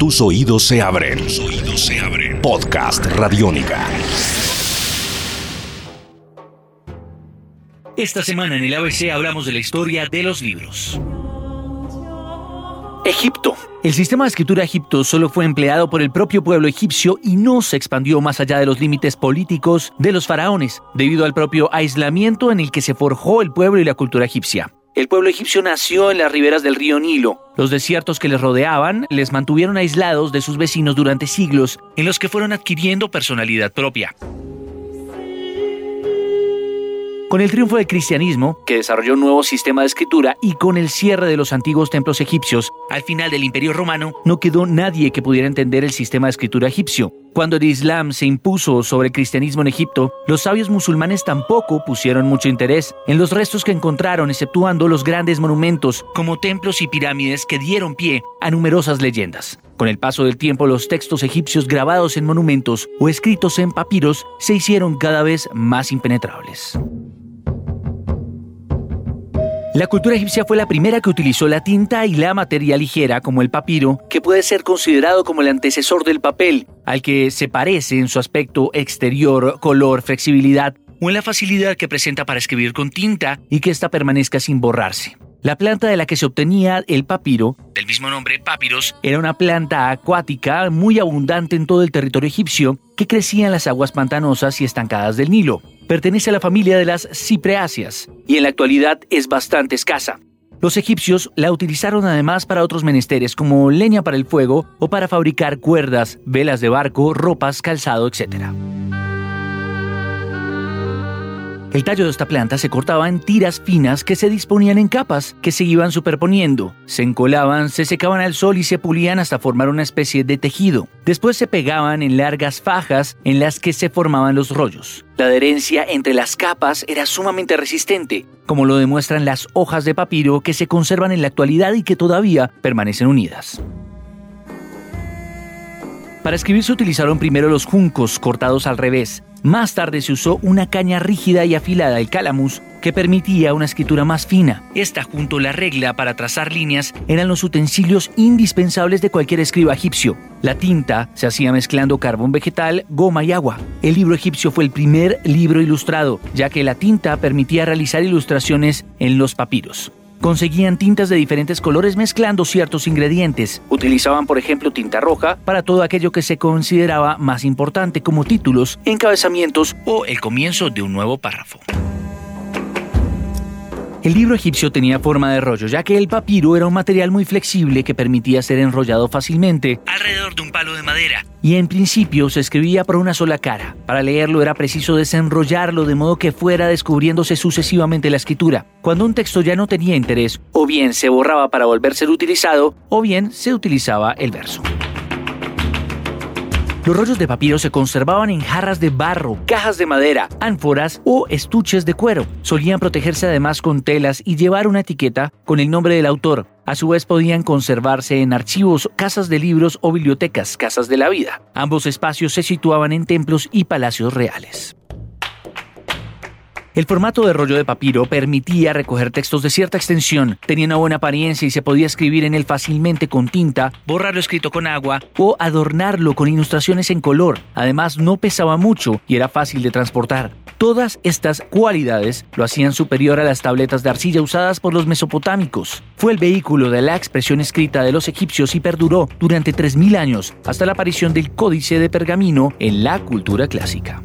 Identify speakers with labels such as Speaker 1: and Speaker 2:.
Speaker 1: Tus oídos se abren. Tus oídos se abren. Podcast Radiónica.
Speaker 2: Esta semana en el ABC hablamos de la historia de los libros. Egipto. El sistema de escritura egipto solo fue empleado por el propio pueblo egipcio y no se expandió más allá de los límites políticos de los faraones, debido al propio aislamiento en el que se forjó el pueblo y la cultura egipcia. El pueblo egipcio nació en las riberas del río Nilo. Los desiertos que les rodeaban les mantuvieron aislados de sus vecinos durante siglos, en los que fueron adquiriendo personalidad propia. Con el triunfo del cristianismo, que desarrolló un nuevo sistema de escritura, y con el cierre de los antiguos templos egipcios, al final del Imperio Romano, no quedó nadie que pudiera entender el sistema de escritura egipcio. Cuando el Islam se impuso sobre el cristianismo en Egipto, los sabios musulmanes tampoco pusieron mucho interés en los restos que encontraron, exceptuando los grandes monumentos como templos y pirámides que dieron pie a numerosas leyendas. Con el paso del tiempo, los textos egipcios grabados en monumentos o escritos en papiros se hicieron cada vez más impenetrables. La cultura egipcia fue la primera que utilizó la tinta y la materia ligera como el papiro, que puede ser considerado como el antecesor del papel, al que se parece en su aspecto exterior, color, flexibilidad o en la facilidad que presenta para escribir con tinta y que ésta permanezca sin borrarse. La planta de la que se obtenía el papiro, del mismo nombre papiros, era una planta acuática muy abundante en todo el territorio egipcio que crecía en las aguas pantanosas y estancadas del Nilo. Pertenece a la familia de las cipreáceas y en la actualidad es bastante escasa. Los egipcios la utilizaron además para otros menesteres como leña para el fuego o para fabricar cuerdas, velas de barco, ropas, calzado, etc. El tallo de esta planta se cortaba en tiras finas que se disponían en capas que se iban superponiendo, se encolaban, se secaban al sol y se pulían hasta formar una especie de tejido. Después se pegaban en largas fajas en las que se formaban los rollos. La adherencia entre las capas era sumamente resistente, como lo demuestran las hojas de papiro que se conservan en la actualidad y que todavía permanecen unidas. Para escribir se utilizaron primero los juncos cortados al revés. Más tarde se usó una caña rígida y afilada, el calamus, que permitía una escritura más fina. Esta junto a la regla para trazar líneas eran los utensilios indispensables de cualquier escriba egipcio. La tinta se hacía mezclando carbón vegetal, goma y agua. El libro egipcio fue el primer libro ilustrado, ya que la tinta permitía realizar ilustraciones en los papiros. Conseguían tintas de diferentes colores mezclando ciertos ingredientes. Utilizaban, por ejemplo, tinta roja para todo aquello que se consideraba más importante como títulos, encabezamientos o el comienzo de un nuevo párrafo. El libro egipcio tenía forma de rollo, ya que el papiro era un material muy flexible que permitía ser enrollado fácilmente alrededor de un palo de madera, y en principio se escribía por una sola cara. Para leerlo era preciso desenrollarlo de modo que fuera descubriéndose sucesivamente la escritura. Cuando un texto ya no tenía interés, o bien se borraba para volver a ser utilizado, o bien se utilizaba el verso. Los rollos de papiro se conservaban en jarras de barro, cajas de madera, ánforas o estuches de cuero. Solían protegerse además con telas y llevar una etiqueta con el nombre del autor. A su vez podían conservarse en archivos, casas de libros o bibliotecas, casas de la vida. Ambos espacios se situaban en templos y palacios reales. El formato de rollo de papiro permitía recoger textos de cierta extensión, tenía una buena apariencia y se podía escribir en él fácilmente con tinta, borrar lo escrito con agua o adornarlo con ilustraciones en color. Además, no pesaba mucho y era fácil de transportar. Todas estas cualidades lo hacían superior a las tabletas de arcilla usadas por los mesopotámicos. Fue el vehículo de la expresión escrita de los egipcios y perduró durante 3.000 años hasta la aparición del códice de pergamino en la cultura clásica.